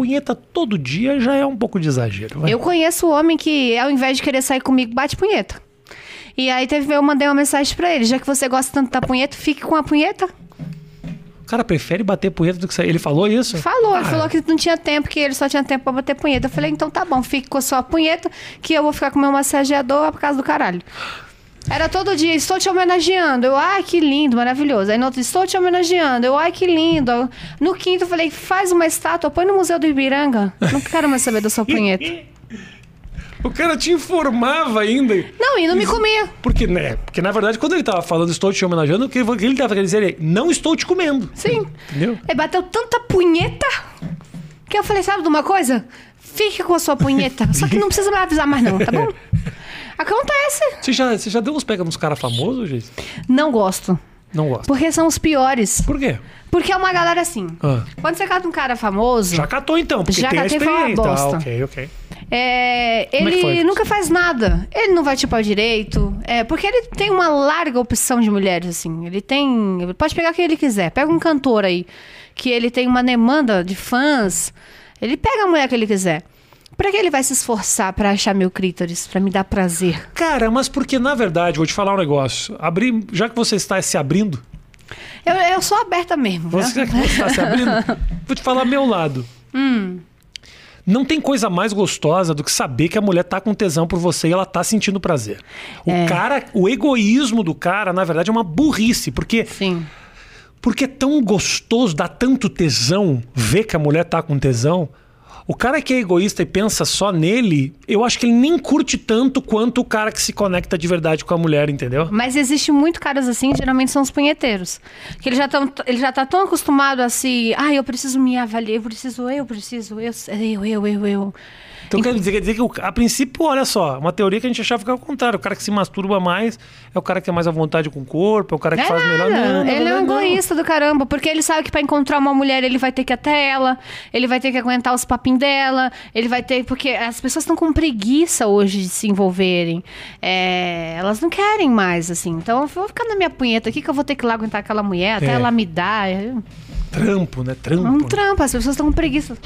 punheta todo dia já é um pouco de exagero. vai. Eu conheço o homem que, ao invés de querer sair comigo, bate punheta. E aí teve, eu mandei uma mensagem pra ele: já que você gosta tanto da punheta, fique com a punheta. O cara prefere bater punheta do que sair. Ele falou isso? Falou, ele Ah, falou que não tinha tempo, que ele só tinha tempo pra bater punheta. Eu falei, então tá bom, fique com a sua punheta, que eu vou ficar com o meu massageador por causa do caralho. Era todo dia, estou te homenageando. Eu, ai, que lindo, maravilhoso. Aí no outro, estou te homenageando. Eu, ai, que lindo. No quinto, eu falei, faz uma estátua, põe no Museu do Ibiranga. Não quero mais saber da sua punheta. O cara te informava ainda. Não, e não me comia. Porque, né? Porque, na verdade, quando ele tava falando estou te homenageando, o que ele tava querendo dizer é não estou te comendo. Sim. Entendeu? Ele bateu tanta punheta que eu falei, sabe de uma coisa? Fique com a sua punheta. Só que não precisa me avisar mais não, tá bom? Acontece. Você já, você já deu uns pega nos caras famosos, gente? Não gosto. Não gosto. Porque são os piores. Por quê? Porque é uma galera assim. Ah. Quando você cata um cara famoso, Já catou então, porque Já tem a catei, uma experiência. Ah, bosta. ok, ok. é, é ele foi? nunca faz nada. Ele não vai te pau direito. É, porque ele tem uma larga opção de mulheres, assim. Ele tem. Ele pode pegar quem ele quiser. Pega um cantor aí, que ele tem uma demanda de fãs. Ele pega a mulher que ele quiser. Pra que ele vai se esforçar pra achar meu clítoris? Pra me dar prazer? Cara, mas porque, na verdade, vou te falar um negócio. Abrir, já que você está se abrindo, Eu, eu sou aberta mesmo. né? você, que você está se abrindo, vou te falar meu lado. Hum. Não tem coisa mais gostosa do que saber que a mulher tá com tesão por você e ela tá sentindo prazer. O É. cara, o egoísmo do cara, na verdade, é uma burrice, porque Sim. porque é tão gostoso, dá tanto tesão ver que a mulher tá com tesão. O cara que é egoísta e pensa só nele, eu acho que ele nem curte tanto quanto o cara que se conecta de verdade com a mulher, entendeu? Mas existe muito caras assim, geralmente são os punheteiros. Que ele já, tão, ele já tá tão acostumado a se. Ah, eu preciso me avaliar, eu preciso, eu preciso, eu, eu, eu, eu, eu. Então quer dizer, quer dizer que, o- a princípio, olha só, uma teoria que a gente achava que é o contrário. O cara que se masturba mais é o cara que tem mais à vontade com o corpo, é o cara que É faz melhor. Não, ele é um não. egoísta do caramba, porque ele sabe que pra encontrar uma mulher ele vai ter que ir até ela, ele vai ter que aguentar os papinhos dela, ele vai ter. Porque as pessoas estão com preguiça hoje de se envolverem. É, elas não querem mais, assim. Então eu vou ficar na minha punheta aqui que eu vou ter que ir lá aguentar aquela mulher até É. ela me dar. É Trampo, né? Trampo. um né? trampo, as pessoas estão com preguiça.